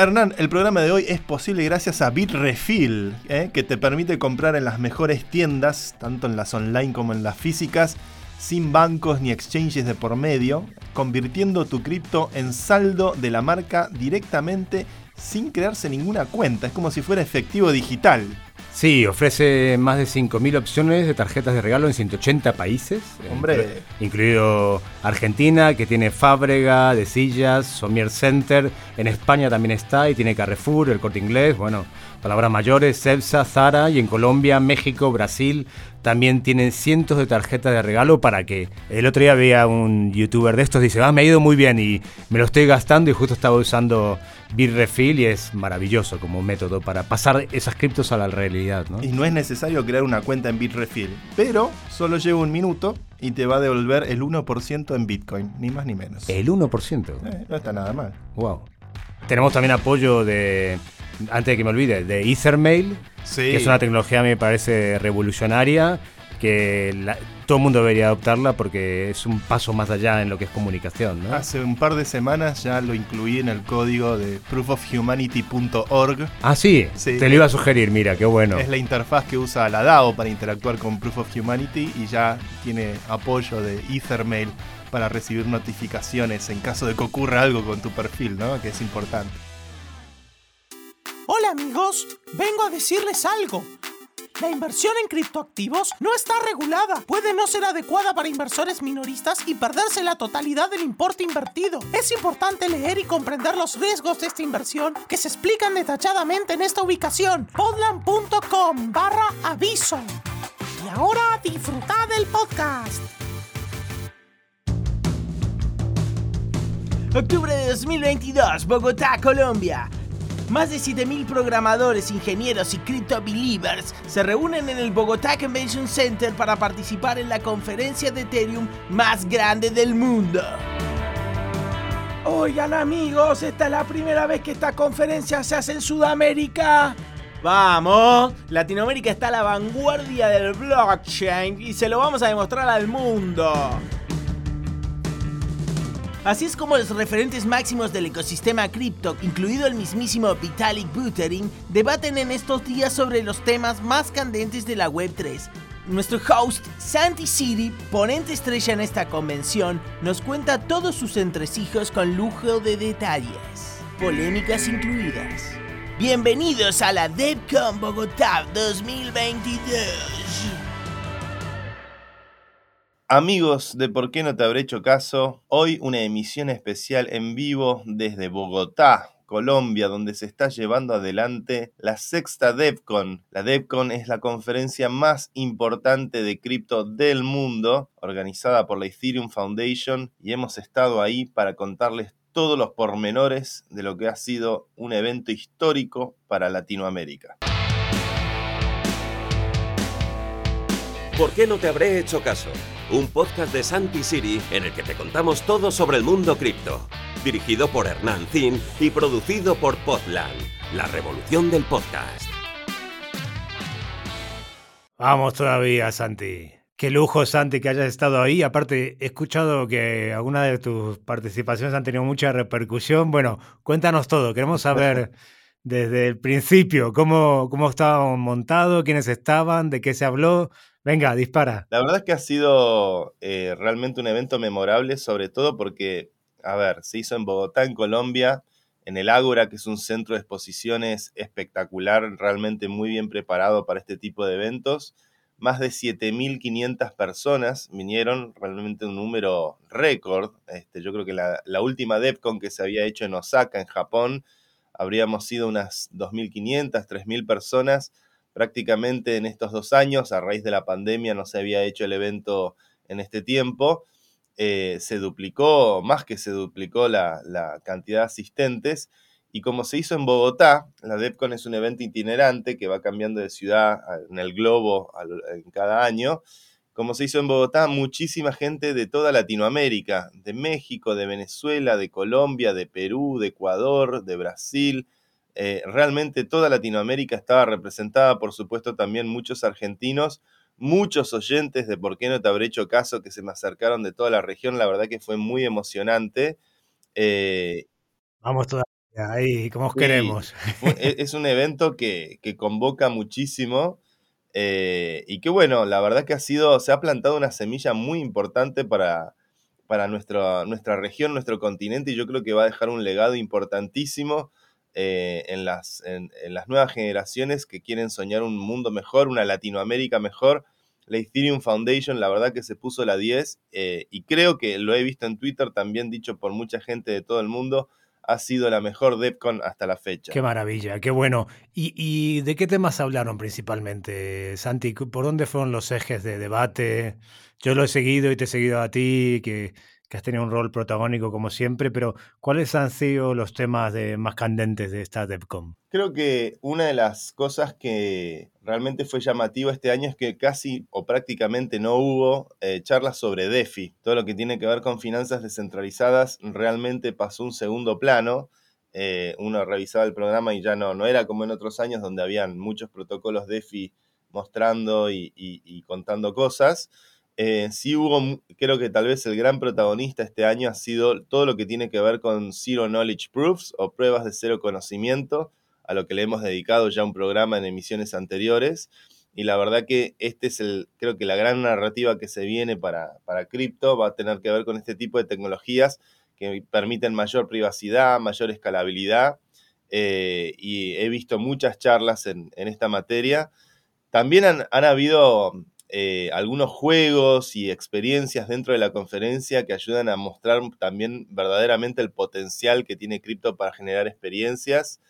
Hernán, el programa de hoy es posible gracias a Bitrefill, ¿eh? que te permite comprar en las mejores tiendas, tanto en las online como en las físicas, sin bancos ni exchanges de por medio, convirtiendo tu cripto en saldo de la marca directamente sin crearse ninguna cuenta. Es como si fuera efectivo digital. Sí, ofrece más de 5.000 opciones de tarjetas de regalo en 180 países. Hombre. Incluido Argentina, que tiene Fábrega, De Sillas, Somier Center. En España también está y tiene Carrefour, el Corte Inglés, bueno, palabras mayores, Cepsa, Zara. Y en Colombia, México, Brasil también tienen cientos de tarjetas de regalo para que el otro día veía un youtuber de estos dice, ah, me ha ido muy bien y me lo estoy gastando y justo estaba usando Bitrefill y es maravilloso como método para pasar esas criptos a la realidad. ¿no? Y no es necesario crear una cuenta en Bitrefill, pero solo lleva un minuto y te va a devolver el 1% en Bitcoin, ni más ni menos. El 1%. Eh, no está nada mal. Wow. Tenemos también apoyo de, antes de que me olvide, de Ethermail, Sí. que es una tecnología me parece revolucionaria, que la- todo el mundo debería adoptarla porque es un paso más allá en lo que es comunicación. ¿no? Hace un par de semanas ya lo incluí en el código de proofofhumanity.org. Ah, sí, Sí. te lo iba a sugerir, mira, qué bueno. Es la interfaz que usa la DAO para interactuar con Proof of Humanity y ya tiene apoyo de Ethermail para recibir notificaciones en caso de que ocurra algo con tu perfil, ¿no? Que es importante. Amigos, vengo a decirles algo. La inversión en criptoactivos no está regulada, puede no ser adecuada para inversores minoristas y perderse la totalidad del importe invertido. Es importante leer y comprender los riesgos de esta inversión que se explican detalladamente en esta ubicación, podland.com barra aviso. Y ahora disfruta del podcast. Octubre de 2022, Bogotá, Colombia. Más de 7.000 programadores, ingenieros y crypto believers se reúnen en el Bogotá Convention Center para participar en la conferencia de Ethereum más grande del mundo. Oigan amigos, esta es la primera vez que esta conferencia se hace en Sudamérica. Vamos, Latinoamérica está a la vanguardia del blockchain y se lo vamos a demostrar al mundo. Así es como los referentes máximos del ecosistema cripto, incluido el mismísimo Vitalik Buterin, debaten en estos días sobre los temas más candentes de la Web3. Nuestro host, Santi City, ponente estrella en esta convención, nos cuenta todos sus entresijos con lujo de detalles, polémicas incluidas. Bienvenidos a la DevCon Bogotá 2022. Amigos de ¿Por qué no te habré hecho caso? Hoy una emisión especial en vivo desde Bogotá, Colombia, donde se está llevando adelante la sexta DevCon. La DevCon es la conferencia más importante de cripto del mundo, organizada por la Ethereum Foundation, y hemos estado ahí para contarles todos los pormenores de lo que ha sido un evento histórico para Latinoamérica. ¿Por qué no te habré hecho caso? Un podcast de Santi Siri en el que te contamos todo sobre el mundo cripto. Dirigido por Hernán Zin y producido por Podland, la revolución del podcast. Vamos todavía, Santi. Qué lujo, Santi, que hayas estado ahí. Aparte, he escuchado que algunas de tus participaciones han tenido mucha repercusión. Bueno, cuéntanos todo. Queremos saber desde el principio cómo, cómo estaban montados, quiénes estaban, de qué se habló. Venga, dispara. La verdad es que ha sido eh, realmente un evento memorable, sobre todo porque, a ver, se hizo en Bogotá, en Colombia, en el Ágora, que es un centro de exposiciones espectacular, realmente muy bien preparado para este tipo de eventos. Más de 7.500 personas vinieron, realmente un número récord. Este, yo creo que la, la última DEPCON que se había hecho en Osaka, en Japón, habríamos sido unas 2.500, 3.000 personas prácticamente en estos dos años, a raíz de la pandemia no se había hecho el evento en este tiempo, eh, se duplicó, más que se duplicó la, la, cantidad de asistentes, y como se hizo en Bogotá, la DEPCON es un evento itinerante que va cambiando de ciudad en el globo en cada año, como se hizo en Bogotá, muchísima gente de toda Latinoamérica, de México, de Venezuela, de Colombia, de Perú, de Ecuador, de Brasil, eh, realmente toda Latinoamérica estaba representada, por supuesto también muchos argentinos, muchos oyentes de por qué no te habré hecho caso que se me acercaron de toda la región, la verdad que fue muy emocionante. Eh, Vamos todavía, Ahí, como os queremos. E, es un evento que, convoca muchísimo eh, y que bueno, la verdad que ha sido, se ha plantado una semilla muy importante para, para nuestra, nuestra región, nuestro continente y yo creo que va a dejar un legado importantísimo eh, en, las, en, las nuevas generaciones que quieren soñar un mundo mejor, una Latinoamérica mejor. La Ethereum Foundation, la verdad que se puso la 10 eh, y creo que lo he visto en Twitter también dicho por mucha gente de todo el mundo, ha sido la mejor DEFCON hasta la fecha. Qué maravilla, qué bueno. ¿Y, ¿Y, de qué temas hablaron principalmente, Santi? ¿Por dónde fueron los ejes de debate? Yo lo he seguido y te he seguido a ti, que que has tenido un rol protagónico como siempre, pero ¿cuáles han sido los temas de, más candentes de esta DevCon? Creo que una de las cosas que realmente fue llamativa este año es que casi o prácticamente no hubo eh, charlas sobre DeFi. Todo lo que tiene que ver con finanzas descentralizadas realmente pasó un segundo plano. Eh, uno revisaba el programa y ya no, no era como en otros años donde habían muchos protocolos DeFi mostrando y contando cosas eh, sí hubo, creo que tal vez el gran protagonista este año ha sido todo lo que tiene que ver con Zero Knowledge Proofs o pruebas de cero conocimiento, a lo que le hemos dedicado ya un programa en emisiones anteriores. Y la verdad que este es el, creo que la gran narrativa que se viene para, para cripto va a tener que ver con este tipo de tecnologías que permiten mayor privacidad, mayor escalabilidad. Eh, y he visto muchas charlas en, esta materia. También han, han habido eh, algunos juegos y experiencias dentro de la conferencia que ayudan a mostrar también verdaderamente el potencial que tiene cripto para generar experiencias.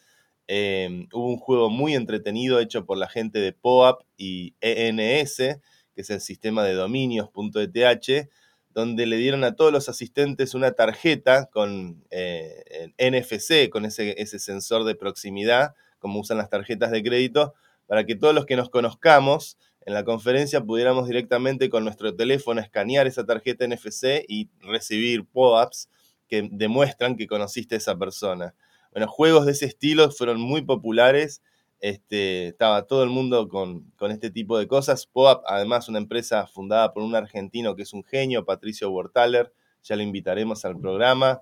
Em, hubo un juego muy entretenido hecho por la gente de POAP y ENS, que es el sistema de dominios.eth, donde le dieron a todos los asistentes una tarjeta con eh, NFC, con ese, ese sensor de proximidad, como usan las tarjetas de crédito, para que todos los que nos conozcamos en la conferencia pudiéramos directamente con nuestro teléfono escanear esa tarjeta NFC y recibir pop-ups que demuestran que conociste a esa persona. Bueno, juegos de ese estilo fueron muy populares. Este, estaba todo el mundo con, este tipo de cosas. POAP, además, una empresa fundada por un argentino que es un genio, Patricio Bortaler. Ya le invitaremos al programa.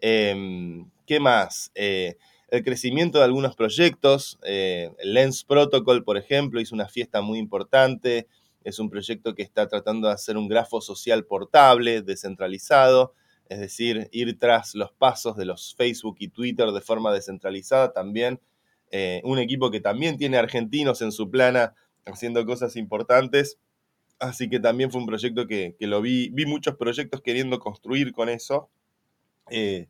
Em, ¿Qué más? Eh, el crecimiento de algunos proyectos. Eh, Lens Protocol, por ejemplo, hizo una fiesta muy importante. Es un proyecto que está tratando de hacer un grafo social portable, descentralizado, es decir, ir tras los pasos de los Facebook y Twitter de forma descentralizada también. Eh, un equipo que también tiene argentinos en su plana haciendo cosas importantes. Así que también fue un proyecto que, lo vi, vi muchos proyectos queriendo construir con eso. Eh,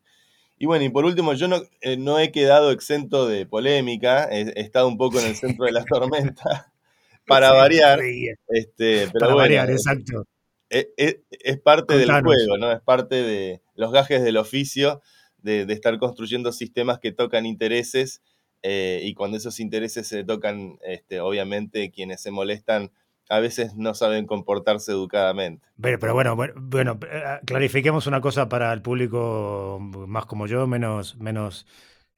y bueno, y por último, yo no, eh, no he quedado exento de polémica, he, estado un poco en el centro de la tormenta, para variar. Este, pero para variar, exacto. Eh, eh, es, parte del juego, ¿no? Es parte de los gajes del oficio, de, estar construyendo sistemas que tocan intereses, y cuando esos intereses se tocan, este, obviamente quienes se molestan a veces no saben comportarse educadamente. Pero, pero bueno, bueno, eh, clarifiquemos una cosa para el público más como yo, menos, menos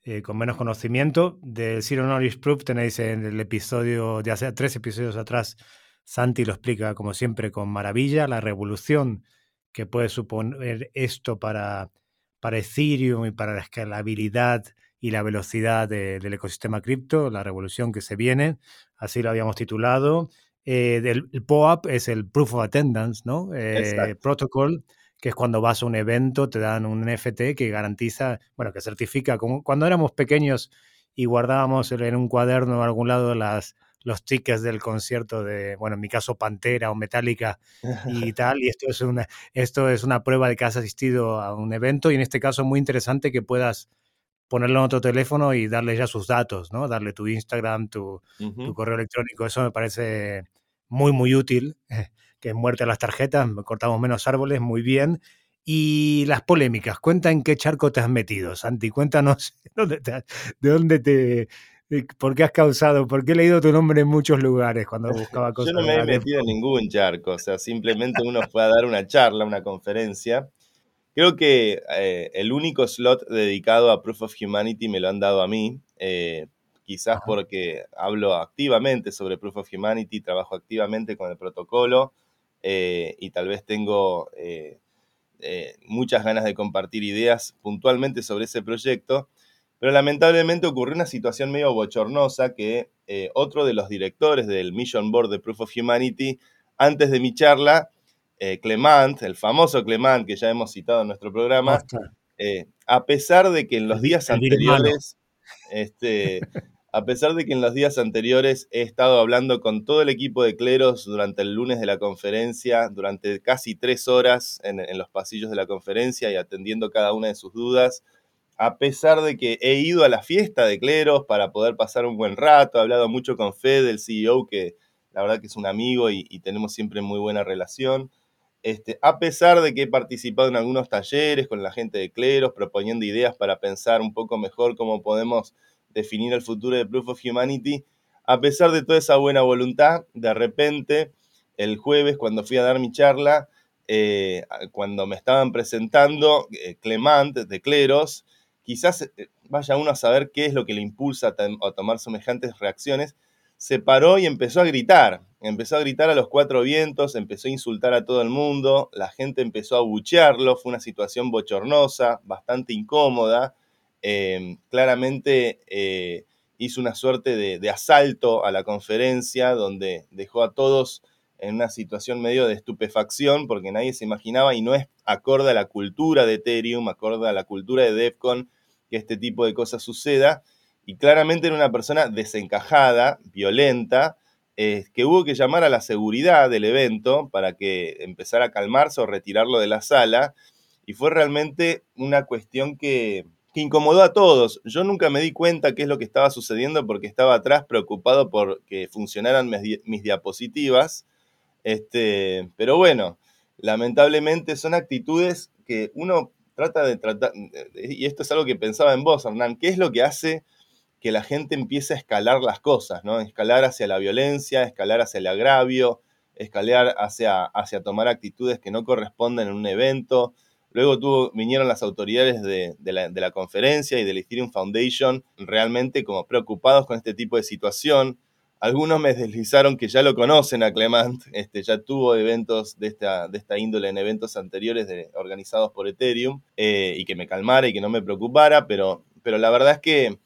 eh, con menos conocimiento. De Zero Knowledge Proof tenéis en el episodio, de hace tres episodios atrás, Santi lo explica como siempre con maravilla, la revolución que puede suponer esto para, para Ethereum y para la escalabilidad y la velocidad del ecosistema cripto, la revolución que se viene, así lo habíamos titulado. Eh, del, el POAP es el Proof of Attendance, ¿no? Eh, protocol, que es cuando vas a un evento, te dan un NFT que garantiza, bueno, que certifica, como cuando éramos pequeños y guardábamos en un cuaderno en algún lado las, los tickets del concierto de, bueno, en mi caso Pantera o Metallica y tal, y esto es una, esto es una prueba de que has asistido a un evento y en este caso muy interesante que puedas ponerlo en otro teléfono y darle ya sus datos, ¿no? Darle tu Instagram, tu, correo electrónico. Eso me parece muy, muy útil. que muerte a las tarjetas, cortamos menos árboles, muy bien. Y las polémicas, cuenta en qué charco te has metido, Santi. Cuéntanos de dónde te, ¿Por qué has causado? ¿Por qué he leído tu nombre en muchos lugares cuando buscaba cosas? Yo no me he metido en ningún charco, o sea, simplemente uno fue a dar una charla, una conferencia, Creo que eh, el único slot dedicado a Proof of Humanity me lo han dado a mí, eh, quizás porque hablo activamente sobre Proof of Humanity, trabajo activamente con el protocolo eh, y tal vez tengo muchas ganas de compartir ideas puntualmente sobre ese proyecto, Pero lamentablemente ocurrió una situación medio bochornosa que otro de los directores del Mission Board de Proof of Humanity, antes de mi charla, eh, Clement, el famoso Clement que ya hemos citado en nuestro programa, eh, a pesar de que en los días anteriores, este, a pesar de que en los días anteriores he estado hablando con todo el equipo de cleros durante el lunes de la conferencia, durante casi tres horas en, en los pasillos de la conferencia y atendiendo cada una de sus dudas, a pesar de que he ido a la fiesta de cleros para poder pasar un buen rato, he hablado mucho con Fed, el CEO, que la verdad que es un amigo y, tenemos siempre muy buena relación. Este, a pesar de que he participado en algunos talleres con la gente de cleros, proponiendo ideas para pensar un poco mejor cómo podemos definir el futuro de Proof of Humanity, a pesar de toda esa buena voluntad, de repente, el jueves, cuando fui a dar mi charla, eh, cuando me estaban presentando, eh, Clement de Cleros, quizás eh, vaya uno a saber qué es lo que le impulsa a, tomar semejantes reacciones, se paró y empezó a gritar. Empezó a gritar a los cuatro vientos, empezó a insultar a todo el mundo, la gente empezó a buchearlo, fue una situación bochornosa, bastante incómoda. Em, claramente eh, hizo una suerte de, de, asalto a la conferencia donde dejó a todos en una situación medio de estupefacción porque nadie se imaginaba y no es acorde a la cultura de Ethereum, acorde a la cultura de DevCon que este tipo de cosas suceda. Y claramente era una persona desencajada, violenta, eh, que hubo que llamar a la seguridad del evento para que empezara a calmarse o retirarlo de la sala. Y fue realmente una cuestión que, incomodó a todos. Yo nunca me di cuenta qué es lo que estaba sucediendo porque estaba atrás preocupado por que funcionaran mis, diapositivas. Este, pero bueno, lamentablemente son actitudes que uno trata de tratar, y esto es algo que pensaba en vos, Hernán, ¿qué es lo que hace que la gente empiece a escalar las cosas, ¿no? Escalar hacia la violencia, escalar hacia el agravio, escalar hacia, hacia tomar actitudes que no corresponden en un evento. Luego vinieron las autoridades de, la, de la conferencia y del Ethereum Foundation realmente como preocupados con este tipo de situación. Algunos me deslizaron que ya lo conocen a Clement, este, ya tuvo eventos de esta, de esta índole en eventos anteriores organizados por Ethereum eh, y que me calmara y que no me preocupara, pero, pero la verdad es que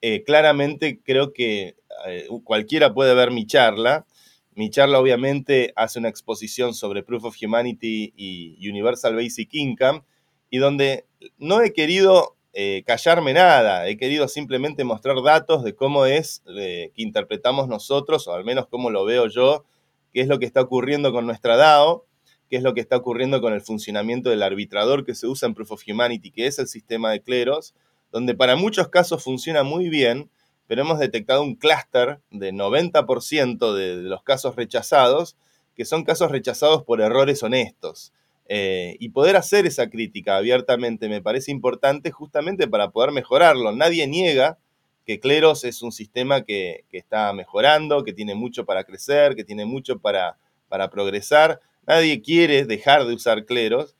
eh, claramente creo que eh, cualquiera puede ver mi charla. Mi charla obviamente hace una exposición sobre Proof of Humanity y Universal Basic Income y donde no he querido eh, callarme nada, he querido simplemente mostrar datos de cómo es eh, que interpretamos nosotros, o al menos cómo lo veo yo, qué es lo que está ocurriendo con nuestra DAO, qué es lo que está ocurriendo con el funcionamiento del arbitrador que se usa en Proof of Humanity, que es el sistema de cleros, donde para muchos casos funciona muy bien, pero hemos detectado un clúster de 90% de los casos rechazados, que son casos rechazados por errores honestos. Eh, y poder hacer esa crítica abiertamente me parece importante justamente para poder mejorarlo. Nadie niega que Cleros es un sistema que, está mejorando, que tiene mucho para crecer, que tiene mucho para, para progresar. Nadie quiere dejar de usar Cleros,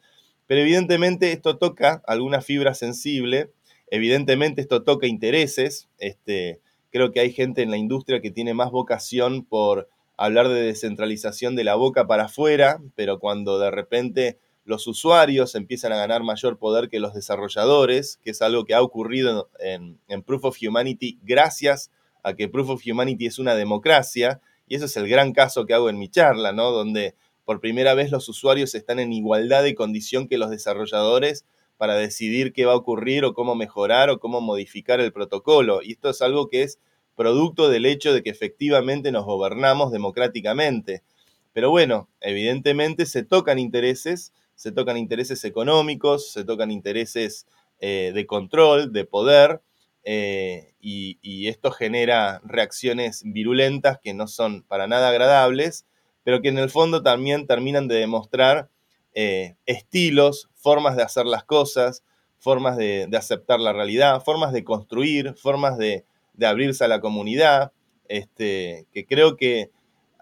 pero evidentemente esto toca alguna fibra sensible, evidentemente esto toca intereses. Este, creo que hay gente en la industria que tiene más vocación por hablar de descentralización de la boca para afuera, pero cuando de repente los usuarios empiezan a ganar mayor poder que los desarrolladores, que es algo que ha ocurrido en, Proof of Humanity gracias a que Proof of Humanity es una democracia, y ese es el gran caso que hago en mi charla, ¿no? Donde por primera vez los usuarios están en igualdad de condición que los desarrolladores para decidir qué va a ocurrir o cómo mejorar o cómo modificar el protocolo. Y esto es algo que es producto del hecho de que efectivamente nos gobernamos democráticamente. Pero bueno, evidentemente se tocan intereses, se tocan intereses económicos, se tocan intereses eh, de control, de poder, eh, y, esto genera reacciones virulentas que no son para nada agradables, pero que en el fondo también terminan de demostrar eh, estilos, formas de hacer las cosas, formas de aceptar la realidad, formas de construir, formas de, abrirse a la comunidad, este, que creo que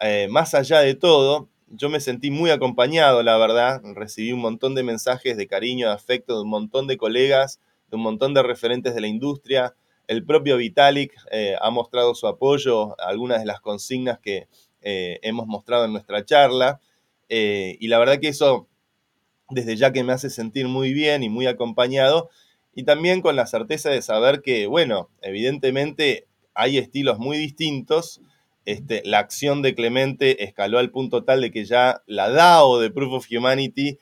eh, más allá de todo, yo me sentí muy acompañado, la verdad, recibí un montón de mensajes de cariño, de afecto de un montón de colegas, de un montón de referentes de la industria. El propio Vitalik eh, ha mostrado su apoyo a algunas de las consignas que hemos mostrado en nuestra charla. y la verdad que eso, desde ya que me hace sentir muy bien y muy acompañado, y también con la certeza de saber que, bueno, evidentemente hay estilos muy distintos. Este, la acción de Clemente escaló al punto tal de que ya la DAO de Proof of Humanity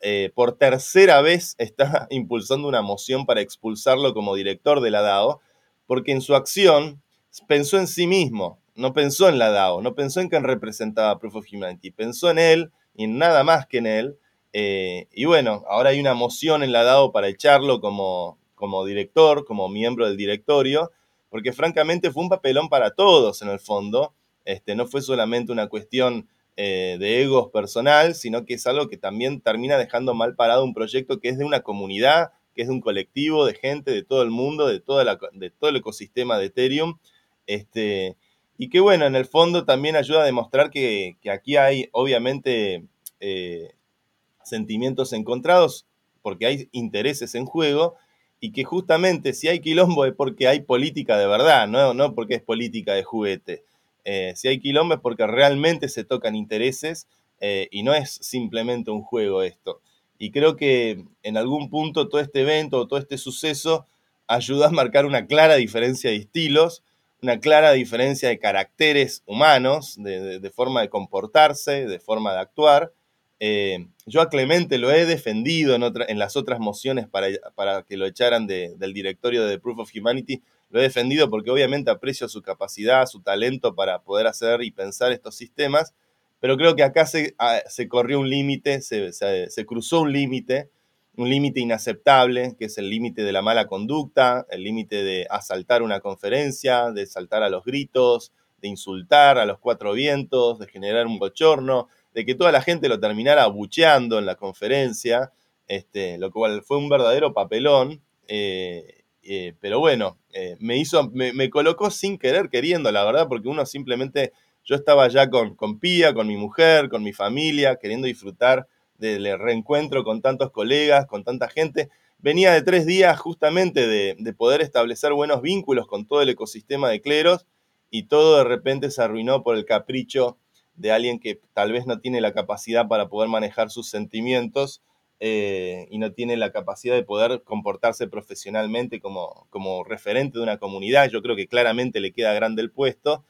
eh, por tercera vez está impulsando una moción para expulsarlo como director de la DAO, porque en su acción pensó en sí mismo, no pensó en la DAO, no pensó en quien representaba Proof of Humanity, pensó en él y en nada más que en él. Eh, y bueno, ahora hay una moción en la DAO para echarlo como, como director, como miembro del directorio, porque francamente fue un papelón para todos en el fondo. Este, no fue solamente una cuestión eh, de egos personal, sino que es algo que también termina dejando mal parado un proyecto que es de una comunidad, que es de un colectivo de gente de todo el mundo, de, toda la, de todo el ecosistema de Ethereum. Este, y que bueno, en el fondo también ayuda a demostrar que, aquí hay obviamente eh, sentimientos encontrados, porque hay intereses en juego, y que justamente si hay quilombo es porque hay política de verdad, no, no porque es política de juguete. Eh, si hay quilombo es porque realmente se tocan intereses eh, y no es simplemente un juego esto. Y creo que en algún punto todo este evento o todo este suceso ayuda a marcar una clara diferencia de estilos, una clara diferencia de caracteres humanos, de, forma de comportarse, de forma de actuar. Eh, yo a Clemente lo he defendido en, en las otras mociones para, para que lo echaran del directorio de Proof of Humanity, lo he defendido porque obviamente aprecio su capacidad, su talento para poder hacer y pensar estos sistemas, pero creo que acá se, ah, se corrió un límite, se, se, cruzó un límite, un límite inaceptable, que es el límite de la mala conducta, el límite de asaltar una conferencia, de saltar a los gritos, de insultar a los cuatro vientos, de generar un bochorno, de que toda la gente lo terminara abucheando en la conferencia, este, lo cual fue un verdadero papelón. Eh, eh, pero bueno, eh, me hizo, me, colocó sin querer, queriendo, la verdad, porque uno simplemente, yo estaba ya con, con Pía, con mi mujer, con mi familia, queriendo disfrutar del reencuentro con tantos colegas, con tanta gente. Venía de tres días justamente de, de poder establecer buenos vínculos con todo el ecosistema de cleros y todo de repente se arruinó por el capricho de alguien que tal vez no tiene la capacidad para poder manejar sus sentimientos eh, y no tiene la capacidad de poder comportarse profesionalmente como, como referente de una comunidad. Yo creo que claramente le queda grande el puesto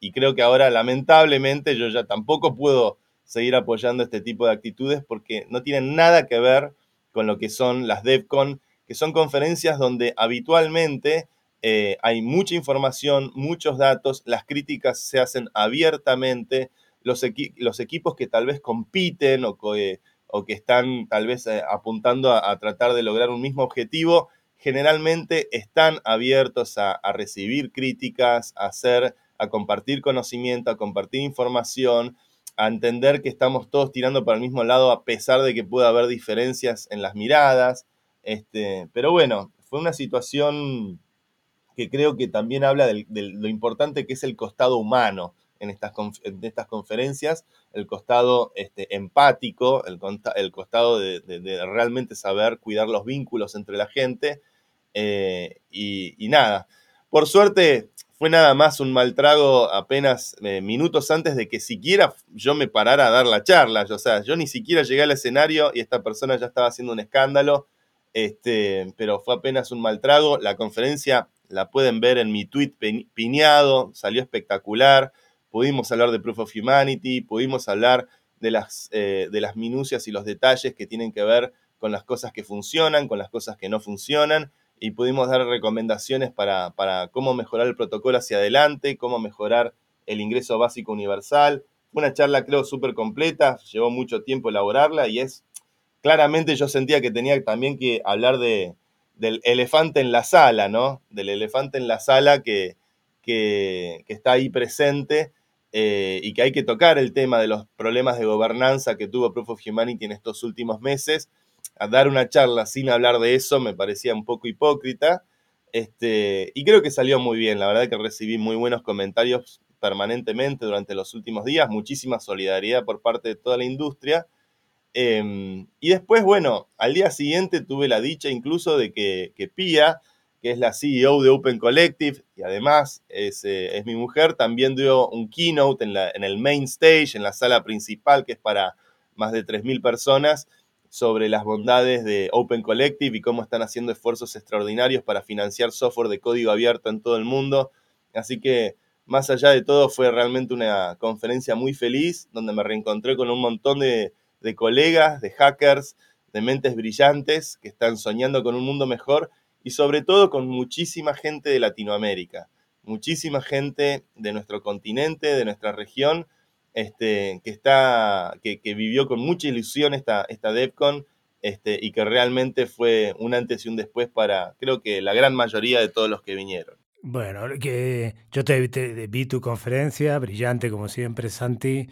y creo que ahora lamentablemente yo ya tampoco puedo seguir apoyando este tipo de actitudes porque no tienen nada que ver con lo que son las DevCon, que son conferencias donde habitualmente eh, hay mucha información, muchos datos, las críticas se hacen abiertamente, los, equipos que tal vez compiten o, que o que están tal vez eh, apuntando a, tratar de lograr un mismo objetivo, generalmente están abiertos a, recibir críticas, a a compartir conocimiento, a compartir información, a entender que estamos todos tirando para el mismo lado a pesar de que pueda haber diferencias en las miradas. Este, pero bueno, fue una situación que creo que también habla de lo importante que es el costado humano en estas, estas conferencias, el costado este, empático, el, el costado de, realmente saber cuidar los vínculos entre la gente. Eh, y, nada, por suerte fue nada más un mal trago apenas eh, minutos antes de que siquiera yo me parara a dar la charla. O sea, yo ni siquiera llegué al escenario y esta persona ya estaba haciendo un escándalo. Este, pero fue apenas un mal trago. La conferencia la pueden ver en mi tweet piñado, salió espectacular pudimos hablar de Proof of Humanity, pudimos hablar de las, eh, de las minucias y los detalles que tienen que ver con las cosas que funcionan, con las cosas que no funcionan, y pudimos dar recomendaciones para, cómo mejorar el protocolo hacia adelante, cómo mejorar el ingreso básico universal. Una charla, creo, súper completa, llevó mucho tiempo elaborarla y es, claramente yo sentía que tenía también que hablar de, del elefante en la sala, ¿no? Del elefante en la sala que, que está ahí presente eh, y que hay que tocar el tema de los problemas de gobernanza que tuvo Proof of Humanity en estos últimos meses. A dar una charla sin hablar de eso me parecía un poco hipócrita. Este, y creo que salió muy bien, la verdad que recibí muy buenos comentarios permanentemente durante los últimos días, muchísima solidaridad por parte de toda la industria. Em, y después, bueno, al día siguiente tuve la dicha incluso de que, que Pia, que es la CEO de Open Collective y además es, eh, es mi mujer, también dio un keynote en, la, en, el main stage, en la sala principal, que es para más de 3.000 personas, sobre las bondades de Open Collective y cómo están haciendo esfuerzos extraordinarios para financiar software de código abierto en todo el mundo. Así que, más allá de todo, fue realmente una conferencia muy feliz, donde me reencontré con un montón de, de colegas, de hackers, de mentes brillantes que están soñando con un mundo mejor y sobre todo con muchísima gente de Latinoamérica, muchísima gente de nuestro continente, de nuestra región, este, que, está, que, vivió con mucha ilusión esta, esta DEFCON este, y que realmente fue un antes y un después para, creo que la gran mayoría de todos los que vinieron. Bueno, que yo te, vi tu conferencia, brillante como siempre, Santi.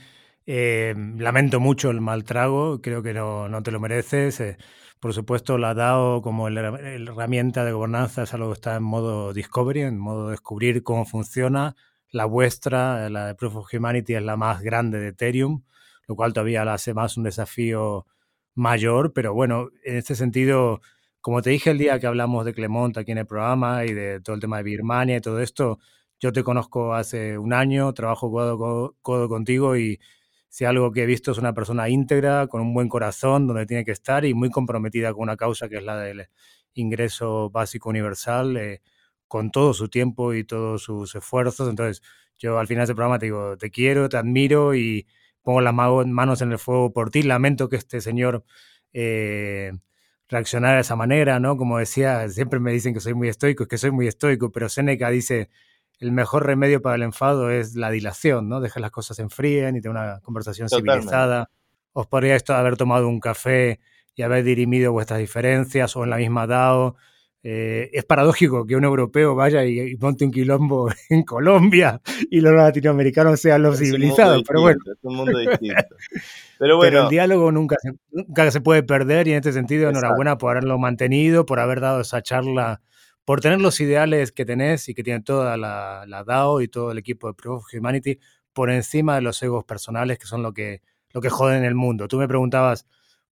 Eh, lamento mucho el mal trago, creo que no, no te lo mereces. Eh, por supuesto, la DAO como herramienta de gobernanza es algo que está en modo discovery, en modo descubrir cómo funciona. La vuestra, la de Proof of Humanity, es la más grande de Ethereum, lo cual todavía la hace más un desafío mayor. Pero bueno, en este sentido, como te dije el día que hablamos de Clemont aquí en el programa y de todo el tema de Birmania y todo esto, yo te conozco hace un año, trabajo codo, codo contigo y si algo que he visto es una persona íntegra, con un buen corazón, donde tiene que estar y muy comprometida con una causa que es la del ingreso básico universal, eh, con todo su tiempo y todos sus esfuerzos. Entonces, yo al final de este programa te digo, te quiero, te admiro y pongo las manos en el fuego por ti. Lamento que este señor eh, reaccionara de esa manera, ¿no? Como decía, siempre me dicen que soy muy estoico, es que soy muy estoico, pero Seneca dice, el mejor remedio para el enfado es la dilación, ¿no? Dejar las cosas enfríen y tener una conversación civilizada. Os podría esto haber tomado un café y haber dirimido vuestras diferencias o en la misma DAO. Eh, es paradójico que un europeo vaya y, monte un quilombo en Colombia y los latinoamericanos sean los civilizados, pero bueno. Es un mundo distinto. Pero, bueno. el diálogo nunca se, nunca se puede perder y en este sentido enhorabuena por haberlo mantenido, por haber dado esa charla por tener los ideales que tenés y que tiene toda la, DAO y todo el equipo de Proof of Humanity por encima de los egos personales que son lo que, lo que joden el mundo. Tú me preguntabas,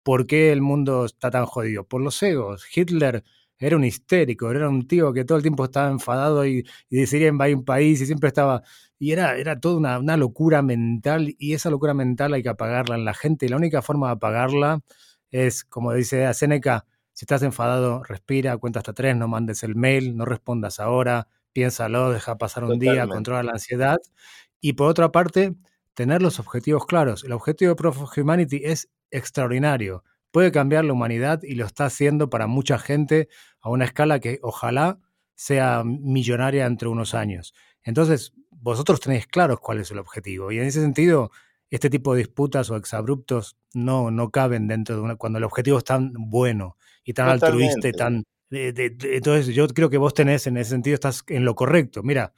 ¿por qué el mundo está tan jodido? Por los egos. Hitler era un histérico, era un tío que todo el tiempo estaba enfadado y, y decidía invadir un país y siempre estaba... Y era, era toda una, una, locura mental y esa locura mental hay que apagarla en la gente y la única forma de apagarla es, como dice Seneca, si estás enfadado, respira, cuenta hasta tres, no mandes el mail, no respondas ahora, piénsalo, deja pasar un día, controla la ansiedad. Y por otra parte, tener los objetivos claros. El objetivo de Proof of Humanity es extraordinario. Puede cambiar la humanidad y lo está haciendo para mucha gente a una escala que ojalá sea millonaria entre unos años. Entonces, vosotros tenéis claros cuál es el objetivo. Y en ese sentido, este tipo de disputas o exabruptos no, no caben dentro de una, cuando el objetivo es tan bueno y tan altruista y tan... entonces yo creo que vos tenés, en ese sentido, estás en lo correcto. Mira,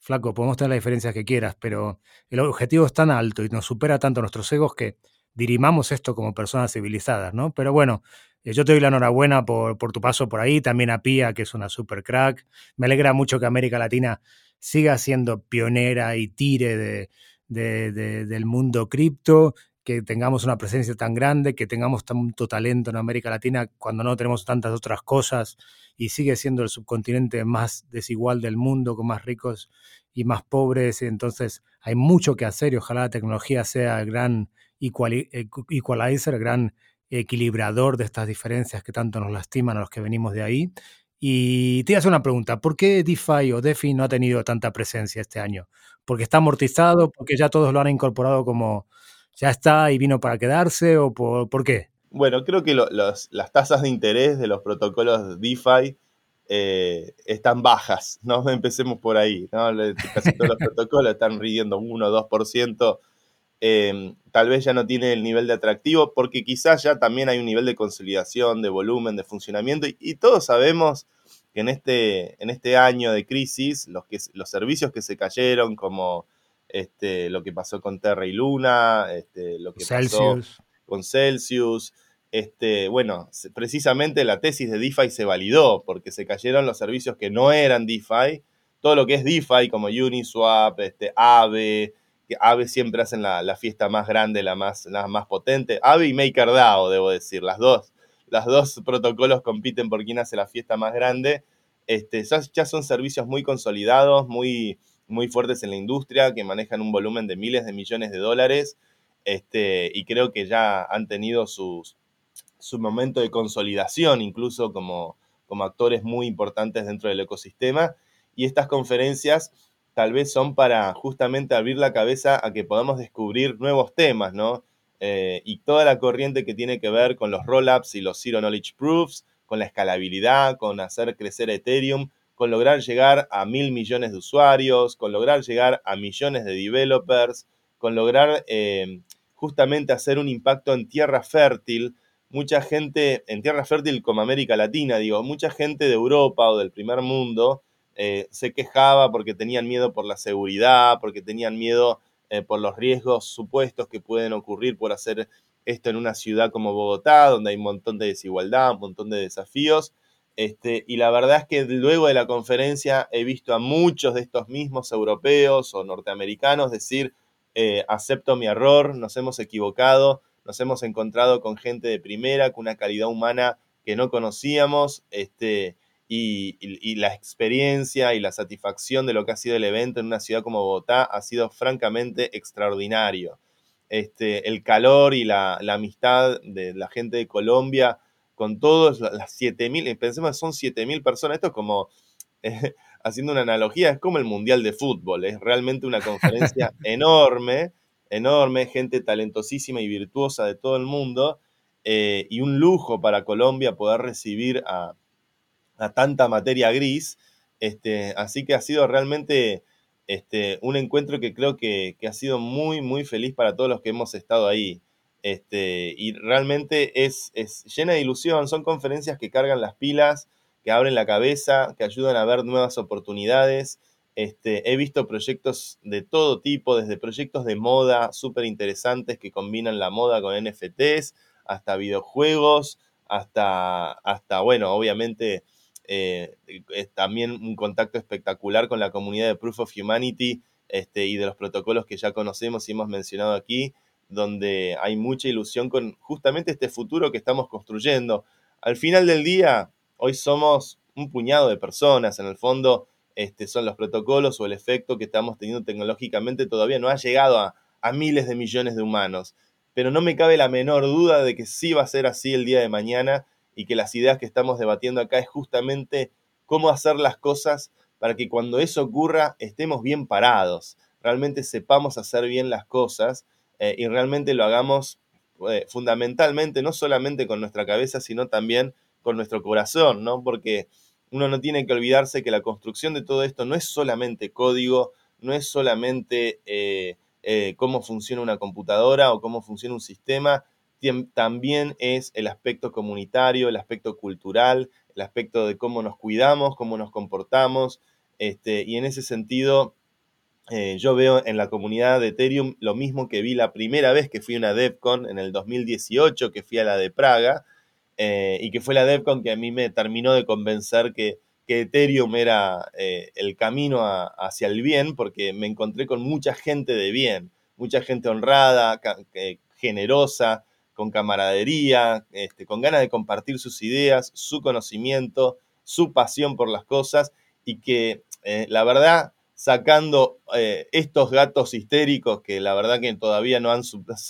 flaco, podemos tener las diferencias que quieras, pero el objetivo es tan alto y nos supera tanto nuestros egos que dirimamos esto como personas civilizadas, ¿no? Pero bueno, eh, yo te doy la enhorabuena por, por tu paso por ahí, también a Pía, que es una super crack. Me alegra mucho que América Latina siga siendo pionera y tire de, de, del mundo cripto que tengamos una presencia tan grande, que tengamos tanto talento en América Latina cuando no tenemos tantas otras cosas y sigue siendo el subcontinente más desigual del mundo, con más ricos y más pobres. Entonces hay mucho que hacer y ojalá la tecnología sea el gran equalizer, el gran equilibrador de estas diferencias que tanto nos lastiman a los que venimos de ahí. Y te hacer una pregunta, ¿por qué DeFi o DeFi no ha tenido tanta presencia este año? ¿Porque está amortizado? ¿Porque ya todos lo han incorporado como, ya está y vino para quedarse o por, qué? Bueno, creo que las tasas de interés de los protocolos DeFi eh, están bajas, ¿no? Empecemos por ahí, ¿no? Casi todos los protocolos están riendo 1 o 2%. Eh, tal vez ya no tiene el nivel de atractivo porque quizás ya también hay un nivel de consolidación, de volumen, de funcionamiento y, todos sabemos que en este, en este año de crisis los, que, los servicios que se cayeron como este, lo que pasó con Terra y Luna, este, lo que pasó con Celsius. Este, bueno, precisamente la tesis de DeFi se validó porque se cayeron los servicios que no eran DeFi. Todo lo que es DeFi, como Uniswap, este, Aave, que Aave siempre hacen la, fiesta más grande, la más, la más potente. Aave y MakerDAO, debo decir, las dos. Las dos protocolos compiten por quién hace la fiesta más grande. Este, ya son servicios muy consolidados, muy, muy fuertes en la industria, que manejan un volumen de miles de millones de dólares, este, y creo que ya han tenido sus, su momento de consolidación, incluso como, como actores muy importantes dentro del ecosistema. Y estas conferencias tal vez son para justamente abrir la cabeza a que podamos descubrir nuevos temas, ¿no? Eh, y toda la corriente que tiene que ver con los rollups y los Zero Knowledge Proofs, con la escalabilidad, con hacer crecer Ethereum, con lograr llegar a mil millones de usuarios, con lograr llegar a millones de developers, con lograr eh, justamente hacer un impacto en tierra fértil. Mucha gente, en tierra fértil como América Latina, digo, mucha gente de Europa o del primer mundo eh, se quejaba porque tenían miedo por la seguridad, porque tenían miedo eh, por los riesgos supuestos que pueden ocurrir por hacer esto en una ciudad como Bogotá, donde hay un montón de desigualdad, un montón de desafíos. Este, y la verdad es que luego de la conferencia he visto a muchos de estos mismos europeos o norteamericanos decir, eh, acepto mi error, nos hemos equivocado, nos hemos encontrado con gente de primera, con una calidad humana que no conocíamos, este, y, la experiencia y la satisfacción de lo que ha sido el evento en una ciudad como Bogotá ha sido francamente extraordinario. Este, el calor y la, amistad de la gente de Colombia con todos las 7.000, pensemos que son 7.000 personas, esto es como, eh, haciendo una analogía, es como el Mundial de Fútbol, es realmente una conferencia enorme, enorme, gente talentosísima y virtuosa de todo el mundo, eh, y un lujo para Colombia poder recibir a, a tanta materia gris. Este, así que ha sido realmente este, un encuentro que creo que, ha sido muy, muy feliz para todos los que hemos estado ahí. Este, y realmente es, es, llena de ilusión. Son conferencias que cargan las pilas, que abren la cabeza, que ayudan a ver nuevas oportunidades. Este, he visto proyectos de todo tipo, desde proyectos de moda súper interesantes que combinan la moda con NFTs, hasta videojuegos, hasta, hasta bueno, obviamente eh, es también un contacto espectacular con la comunidad de Proof of Humanity este, y de los protocolos que ya conocemos y hemos mencionado aquí, donde hay mucha ilusión con justamente este futuro que estamos construyendo. Al final del día, hoy somos un puñado de personas, en el fondo este, son los protocolos o el efecto que estamos teniendo tecnológicamente todavía no ha llegado a, a miles de millones de humanos, pero no me cabe la menor duda de que sí va a ser así el día de mañana y que las ideas que estamos debatiendo acá es justamente cómo hacer las cosas para que cuando eso ocurra estemos bien parados, realmente sepamos hacer bien las cosas eh, y realmente lo hagamos eh, fundamentalmente, no solamente con nuestra cabeza, sino también con nuestro corazón, ¿no? Porque uno no tiene que olvidarse que la construcción de todo esto no es solamente código, no es solamente eh, cómo funciona una computadora o cómo funciona un sistema, también es el aspecto comunitario, el aspecto cultural, el aspecto de cómo nos cuidamos, cómo nos comportamos. Este, y en ese sentido, eh, yo veo en la comunidad de Ethereum lo mismo que vi la primera vez que fui a una DevCon en el 2018, que fui a la de Praga, eh, y que fue la DevCon que a mí me terminó de convencer que, Ethereum era eh, el camino hacia el bien, porque me encontré con mucha gente de bien, mucha gente honrada, generosa, con camaradería, este, con ganas de compartir sus ideas, su conocimiento, su pasión por las cosas y que la verdad, sacando eh, estos gatos histéricos que la verdad que todavía no han...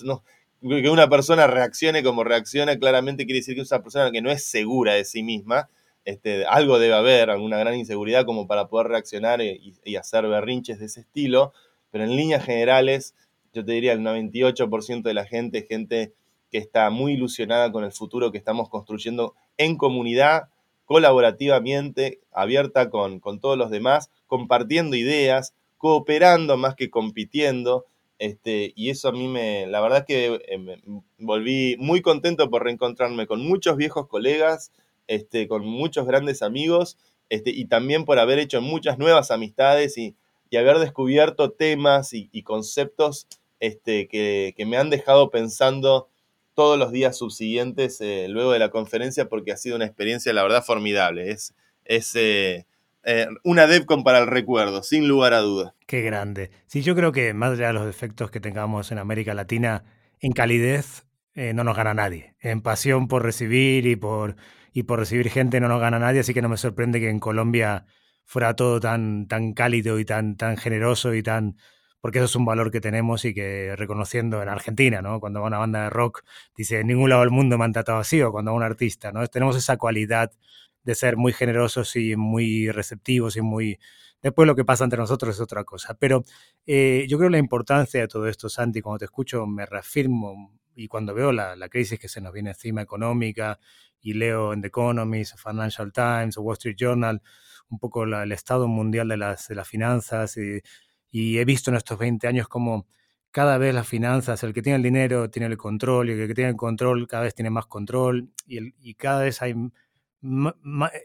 No, que una persona reaccione como reacciona claramente quiere decir que es una persona que no es segura de sí misma, este, algo debe haber, alguna gran inseguridad como para poder reaccionar y, y, hacer berrinches de ese estilo, pero en líneas generales, yo te diría el 98% de la gente, gente que está muy ilusionada con el futuro que estamos construyendo en comunidad, colaborativamente, abierta con, todos los demás, compartiendo ideas, cooperando más que compitiendo. Este, y eso a mí me, la verdad que eh, volví muy contento por reencontrarme con muchos viejos colegas, este, con muchos grandes amigos, este, y también por haber hecho muchas nuevas amistades y, haber descubierto temas y, conceptos este, que, que, me han dejado pensando todos los días subsiguientes eh, luego de la conferencia porque ha sido una experiencia, la verdad, formidable. Es, es eh, eh, una DevCon para el recuerdo, sin lugar a dudas. Qué grande. Sí, yo creo que más allá de los defectos que tengamos en América Latina, en calidez no nos gana nadie. En pasión por recibir y por, y por recibir gente no nos gana nadie, así que no me sorprende que en Colombia fuera todo tan, tan cálido y tan, tan generoso y tan porque eso es un valor que tenemos y que reconociendo en Argentina, ¿no? Cuando va una banda de rock, dice, en ningún lado del mundo me han tratado así, o cuando va un artista, ¿no? Tenemos esa cualidad de ser muy generosos y muy receptivos y muy... Después lo que pasa entre nosotros es otra cosa. Pero eh, yo creo la importancia de todo esto, Santi, cuando te escucho me reafirmo y cuando veo la, la, crisis que se nos viene encima económica y leo en The Economist, Financial Times Wall Street Journal un poco la, el estado mundial de las finanzas y, y, he visto en estos 20 años como cada vez las finanzas, el que tiene el dinero tiene el control y el que tiene el control cada vez tiene más control y, el, y cada vez hay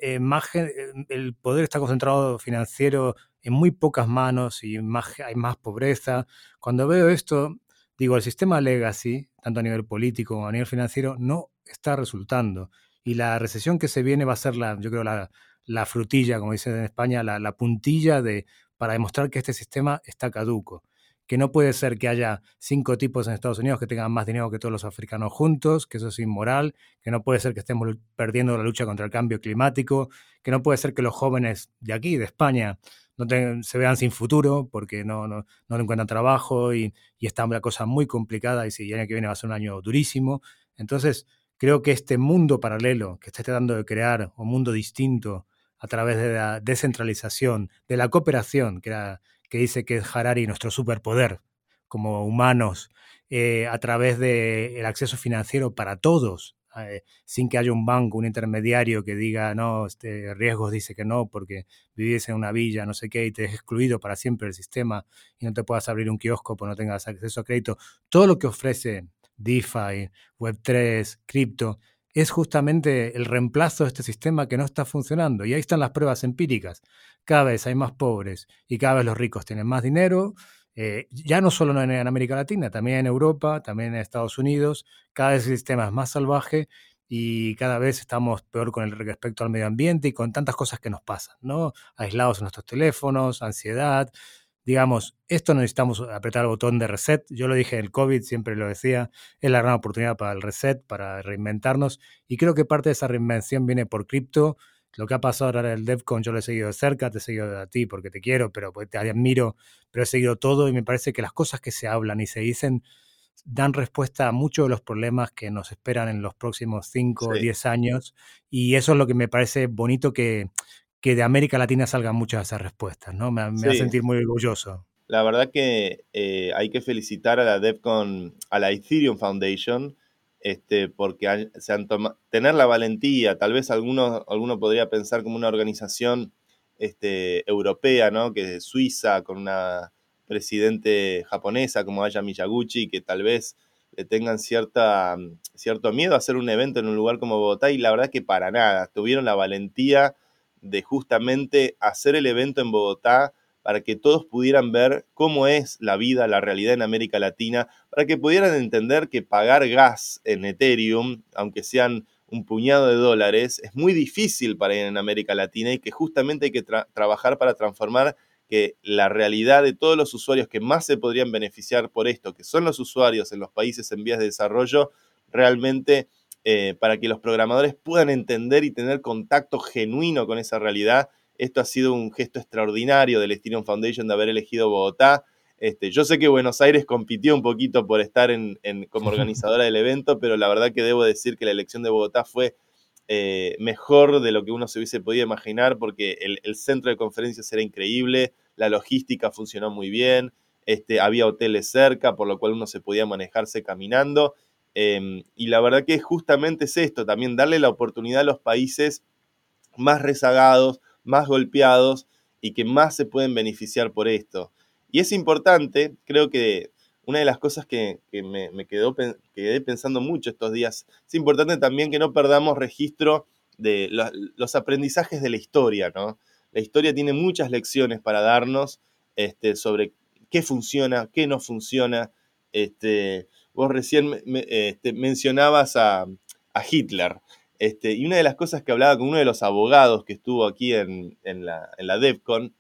eh, más, eh, el poder está concentrado financiero en muy pocas manos y más, hay más pobreza. Cuando veo esto, digo, el sistema legacy, tanto a nivel político como a nivel financiero, no está resultando. Y la recesión que se viene va a ser, la, yo creo, la, la frutilla, como dicen en España, la puntilla de, para demostrar que este sistema está caduco que no puede ser que haya cinco tipos en Estados Unidos que tengan más dinero que todos los africanos juntos, que eso es inmoral, que no puede ser que estemos perdiendo la lucha contra el cambio climático, que no puede ser que los jóvenes de aquí, de España, no se vean sin futuro porque no, no, no encuentran trabajo y, y, está una cosa muy complicada y si el año que viene va a ser un año durísimo. Entonces, creo que este mundo paralelo que está tratando de crear, un mundo distinto a través de la descentralización, de la cooperación, que era que dice que es Harari nuestro superpoder como humanos, eh, a través del acceso financiero para todos, eh, sin que haya un banco, un intermediario que diga, no, este, riesgos dice que no, porque vivís en una villa, no sé qué, y te es excluido para siempre del sistema y no te puedas abrir un kiosco porque no tengas acceso a crédito. Todo lo que ofrece DeFi, Web3, cripto, es justamente el reemplazo de este sistema que no está funcionando. Y ahí están las pruebas empíricas. Cada vez hay más pobres y cada vez los ricos tienen más dinero. Eh, ya no solo en, América Latina, también en Europa, también en Estados Unidos. Cada vez el sistema es más salvaje y cada vez estamos peor con el respecto al medio ambiente y con tantas cosas que nos pasan, ¿no? Aislados en nuestros teléfonos, ansiedad, digamos, esto necesitamos apretar el botón de reset. Yo lo dije en el COVID, siempre lo decía, es la gran oportunidad para el reset, para reinventarnos. Y creo que parte de esa reinvención viene por cripto. Lo que ha pasado ahora en el DevCon, yo lo he seguido de cerca, te he seguido a ti porque te quiero, pero te admiro, pero he seguido todo y me parece que las cosas que se hablan y se dicen dan respuesta a muchos de los problemas que nos esperan en los próximos 5 o 10 años. Y eso es lo que me parece bonito que, que de América Latina salgan muchas de esas respuestas, ¿no? Me, me a sentir muy orgulloso. La verdad que eh, hay que felicitar a la DevCon, a la Ethereum Foundation, este, porque se han tener la valentía, tal vez alguno, alguno podría pensar como una organización este, europea, ¿no? Que es Suiza, con una presidente japonesa como Aya Miyaguchi, que tal vez le tengan cierta, cierto miedo a hacer un evento en un lugar como Bogotá, y la verdad que para nada, tuvieron la valentía de justamente hacer el evento en Bogotá para que todos pudieran ver cómo es la vida, la realidad en América Latina, para que pudieran entender que pagar gas en Ethereum, aunque sean un puñado de dólares, es muy difícil para ir en América Latina y que justamente hay que trabajar para transformar que la realidad de todos los usuarios que más se podrían beneficiar por esto, que son los usuarios en los países en vías de desarrollo, realmente eh, para que los programadores puedan entender y tener contacto genuino con esa realidad. Esto ha sido un gesto extraordinario del Ethereum Foundation de haber elegido Bogotá. Este, yo sé que Buenos Aires compitió un poquito por estar en, como organizadora del evento, pero la verdad que debo decir que la elección de Bogotá fue eh, mejor de lo que uno se hubiese podido imaginar, porque el, centro de conferencias era increíble, la logística funcionó muy bien, este, había hoteles cerca, por lo cual uno se podía manejarse caminando. Em, y la verdad que justamente es esto, también darle la oportunidad a los países más rezagados, más golpeados y que más se pueden beneficiar por esto. Y es importante, creo que una de las cosas que, me, quedé pensando mucho estos días, es importante también que no perdamos registro de los, aprendizajes de la historia, ¿no? La historia tiene muchas lecciones para darnos este, sobre qué funciona, qué no funciona, este, Vos recién este, mencionabas a, Hitler. Este, y una de las cosas que hablaba con uno de los abogados que estuvo aquí en, la, en la DEFCON,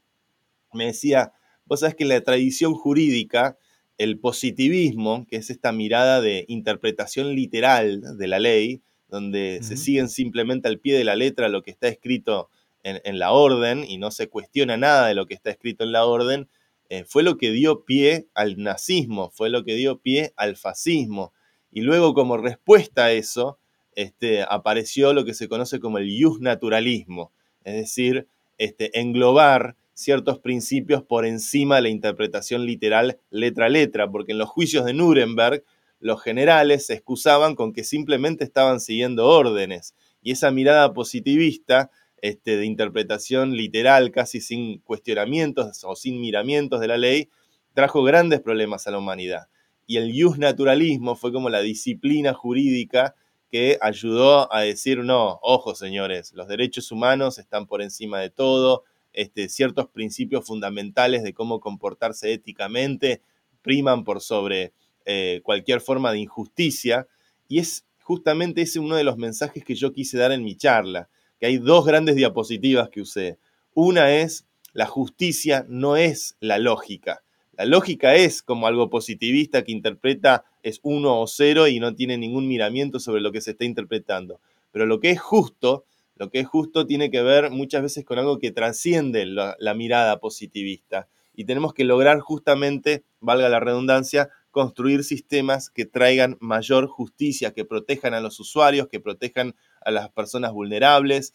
me decía, vos sabés que en la tradición jurídica, el positivismo, que es esta mirada de interpretación literal de la ley, donde se siguen simplemente al pie de la letra lo que está escrito en, la orden y no se cuestiona nada de lo que está escrito en la orden, eh, fue lo que dio pie al nazismo, fue lo que dio pie al fascismo. Y luego como respuesta a eso, este, apareció lo que se conoce como el naturalismo, es decir, este, englobar ciertos principios por encima de la interpretación literal letra a letra, porque en los juicios de Nuremberg los generales se excusaban con que simplemente estaban siguiendo órdenes, y esa mirada positivista este, de interpretación literal, casi sin cuestionamientos o sin miramientos de la ley, trajo grandes problemas a la humanidad. Y el naturalismo fue como la disciplina jurídica que ayudó a decir, no, ojo señores, los derechos humanos están por encima de todo, este, ciertos principios fundamentales de cómo comportarse éticamente priman por sobre eh, cualquier forma de injusticia. Y es justamente ese uno de los mensajes que yo quise dar en mi charla, que hay dos grandes diapositivas que usé. Una es, la justicia no es la lógica. La lógica es como algo positivista que interpreta es uno o cero y no tiene ningún miramiento sobre lo que se está interpretando. Pero lo que es justo, lo que es justo tiene que ver muchas veces con algo que trasciende la, la mirada positivista. Y tenemos que lograr justamente, valga la redundancia, construir sistemas que traigan mayor justicia, que protejan a los usuarios, que protejan a las personas vulnerables,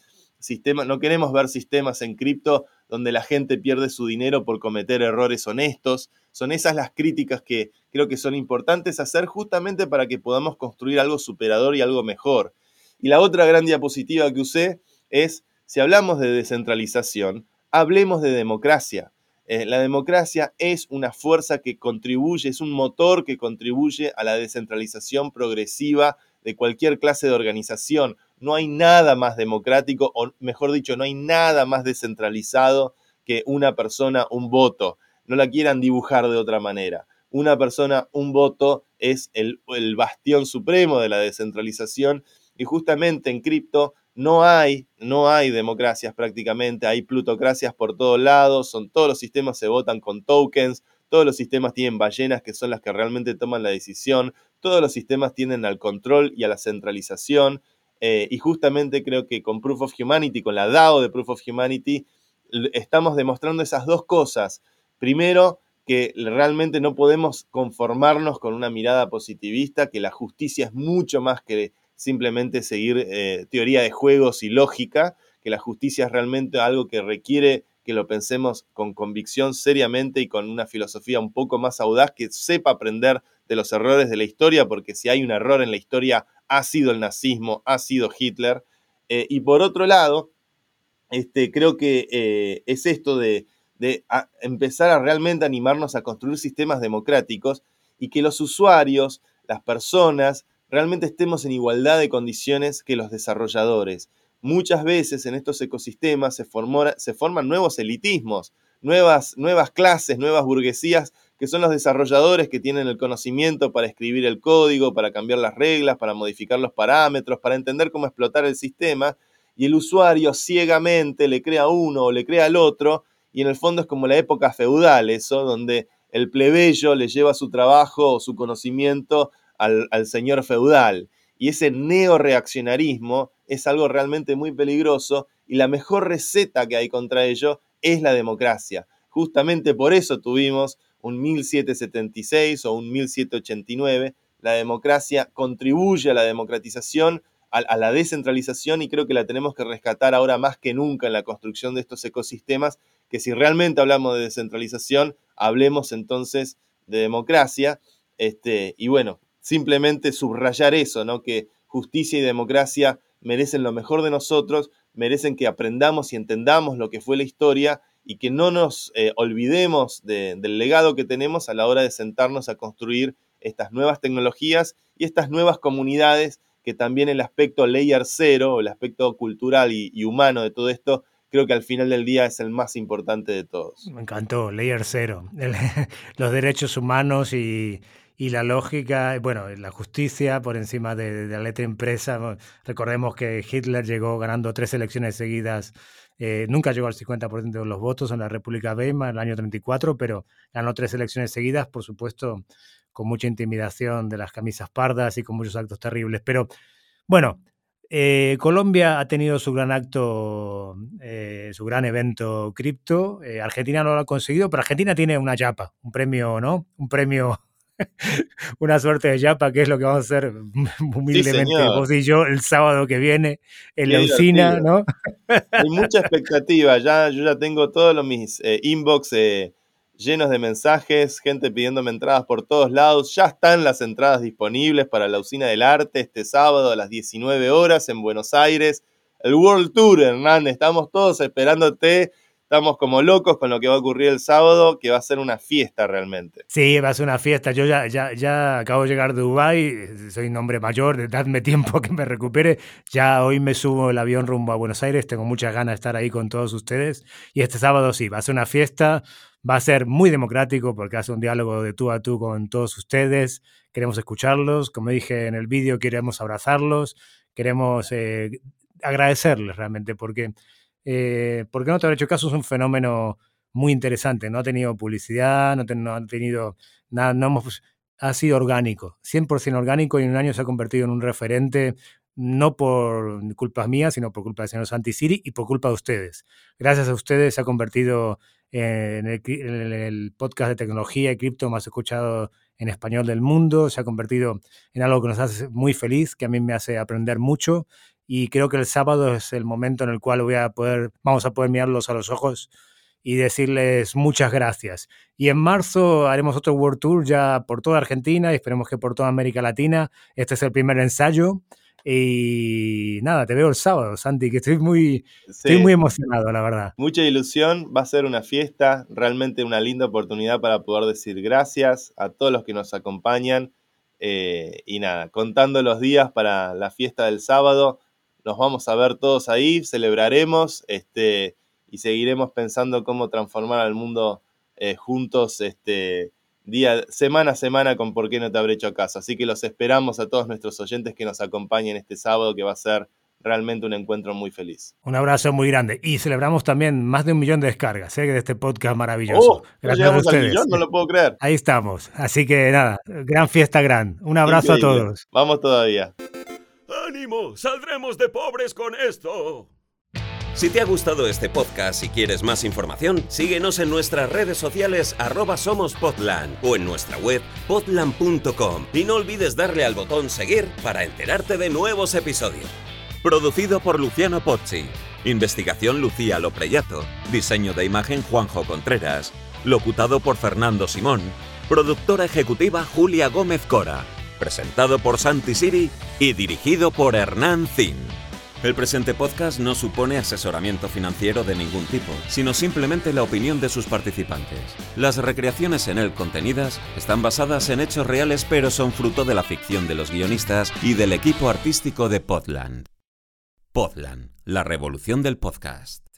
no queremos ver sistemas en cripto donde la gente pierde su dinero por cometer errores honestos. Son esas las críticas que creo que son importantes hacer justamente para que podamos construir algo superador y algo mejor. Y la otra gran diapositiva que usé es, si hablamos de descentralización, hablemos de democracia. Eh, la democracia es una fuerza que contribuye, es un motor que contribuye a la descentralización progresiva de cualquier clase de organización. No hay nada más democrático, o mejor dicho, no hay nada más descentralizado que una persona, un voto. No la quieran dibujar de otra manera. Una persona, un voto es el, bastión supremo de la descentralización y justamente en cripto no hay, no hay democracias prácticamente, hay plutocracias por todos lados, son todos los sistemas se votan con tokens, todos los sistemas tienen ballenas que son las que realmente toman la decisión, todos los sistemas tienden al control y a la centralización. Eh, y justamente creo que con Proof of Humanity, con la DAO de Proof of Humanity, estamos demostrando esas dos cosas. Primero, que realmente no podemos conformarnos con una mirada positivista, que la justicia es mucho más que simplemente seguir eh, teoría de juegos y lógica, que la justicia es realmente algo que requiere que lo pensemos con convicción seriamente y con una filosofía un poco más audaz, que sepa aprender de los errores de la historia, porque si hay un error en la historia, ha sido el nazismo, ha sido Hitler. Eh, y por otro lado, este, creo que eh, es esto de, empezar a realmente animarnos a construir sistemas democráticos y que los usuarios, las personas, realmente estemos en igualdad de condiciones que los desarrolladores muchas veces en estos ecosistemas se, se forman nuevos elitismos, nuevas, nuevas clases, nuevas burguesías, que son los desarrolladores que tienen el conocimiento para escribir el código, para cambiar las reglas, para modificar los parámetros, para entender cómo explotar el sistema, y el usuario ciegamente le crea uno o le crea al otro, y en el fondo es como la época feudal, eso, donde el plebeyo le lleva su trabajo o su conocimiento al, al señor feudal. Y ese neoreaccionarismo es algo realmente muy peligroso y la mejor receta que hay contra ello es la democracia. Justamente por eso tuvimos un 1776 o un 1789. La democracia contribuye a la democratización, a, la descentralización y creo que la tenemos que rescatar ahora más que nunca en la construcción de estos ecosistemas, que si realmente hablamos de descentralización, hablemos entonces de democracia. Este, y bueno, simplemente subrayar eso, ¿no? Que justicia y democracia merecen lo mejor de nosotros, merecen que aprendamos y entendamos lo que fue la historia y que no nos eh, olvidemos del legado que tenemos a la hora de sentarnos a construir estas nuevas tecnologías y estas nuevas comunidades que también el aspecto layer cero, el aspecto cultural y, humano de todo esto, creo que al final del día es el más importante de todos. Me encantó, layer cero, los derechos humanos y, y la lógica, bueno, la justicia por encima de, la letra impresa. Recordemos que Hitler llegó ganando tres elecciones seguidas, eh, nunca llegó al 50% de los votos en la República Weimar en el año 34, pero ganó tres elecciones seguidas, por supuesto, con mucha intimidación de las camisas pardas y con muchos actos terribles. Pero bueno, Eh, Colombia ha tenido su gran acto, eh, su gran evento cripto. Eh, Argentina no lo ha conseguido, pero Argentina tiene una yapa, un premio, ¿no? Un premio, una suerte de yapa, que es lo que vamos a hacer humildemente vos y yo el sábado que viene en la usina, ¿no? Hay mucha expectativa. Ya, yo ya tengo todos los mis inbox llenos de mensajes, gente pidiéndome entradas por todos lados. Ya están las entradas disponibles para la Usina del Arte este sábado a las 19 horas en Buenos Aires. El World Tour, Hernán, estamos todos esperándote. Estamos como locos con lo que va a ocurrir el sábado, que va a ser una fiesta realmente. Sí, va a ser una fiesta. Yo ya, ya, ya acabo de llegar de Dubái, soy un hombre mayor, dadme tiempo que me recupere. Ya hoy me subo el avión rumbo a Buenos Aires, tengo muchas ganas de estar ahí con todos ustedes. Y este sábado sí, va a ser una fiesta, Va a ser muy democrático porque hace un diálogo de tú a tú con todos ustedes. Queremos escucharlos. Como dije en el vídeo, queremos abrazarlos. Queremos eh, agradecerles realmente porque, eh, porque no te haber hecho caso es un fenómeno muy interesante. No ha tenido publicidad, no, no ha tenido nada, no hemos, ha sido orgánico, 100% orgánico y en un año se ha convertido en un referente no por culpa mía, sino por culpa del señor Santi Siri y por culpa de ustedes. Gracias a ustedes se ha convertido en el, podcast de tecnología y cripto más escuchado en español del mundo. Se ha convertido en algo que nos hace muy feliz, que a mí me hace aprender mucho. Y creo que el sábado es el momento en el cual voy a poder, vamos a poder mirarlos a los ojos y decirles muchas gracias. Y en marzo haremos otro World Tour ya por toda Argentina y esperemos que por toda América Latina. Este es el primer ensayo. Y nada, te veo el sábado, Santi, que estoy muy, estoy muy emocionado, la verdad. Mucha ilusión, va a ser una fiesta, realmente una linda oportunidad para poder decir gracias a todos los que nos acompañan. Eh, y nada, contando los días para la fiesta del sábado, nos vamos a ver todos ahí, celebraremos este, y seguiremos pensando cómo transformar al mundo eh, juntos este, día, semana a semana con por qué no te habré hecho caso. Así que los esperamos a todos nuestros oyentes que nos acompañen este sábado, que va a ser realmente un encuentro muy feliz. Un abrazo muy grande. Y celebramos también más de un millón de descargas ¿eh? de este podcast maravilloso. Oh, Gracias a ustedes. no lo puedo creer. Ahí estamos. Así que nada, gran fiesta, gran. Un abrazo a todos. Vamos todavía. ¡Ánimo! ¡Saldremos de pobres con esto! Si te ha gustado este podcast y quieres más información, síguenos en nuestras redes sociales arroba somospodland o en nuestra web podland.com y no olvides darle al botón seguir para enterarte de nuevos episodios. Producido por Luciano Pozzi. Investigación Lucía Lopreyato. Diseño de imagen Juanjo Contreras. Locutado por Fernando Simón. Productora ejecutiva Julia Gómez Cora. Presentado por Santi Siri y dirigido por Hernán Zin. El presente podcast no supone asesoramiento financiero de ningún tipo, sino simplemente la opinión de sus participantes. Las recreaciones en él contenidas están basadas en hechos reales pero son fruto de la ficción de los guionistas y del equipo artístico de Podland. Podland, la revolución del podcast.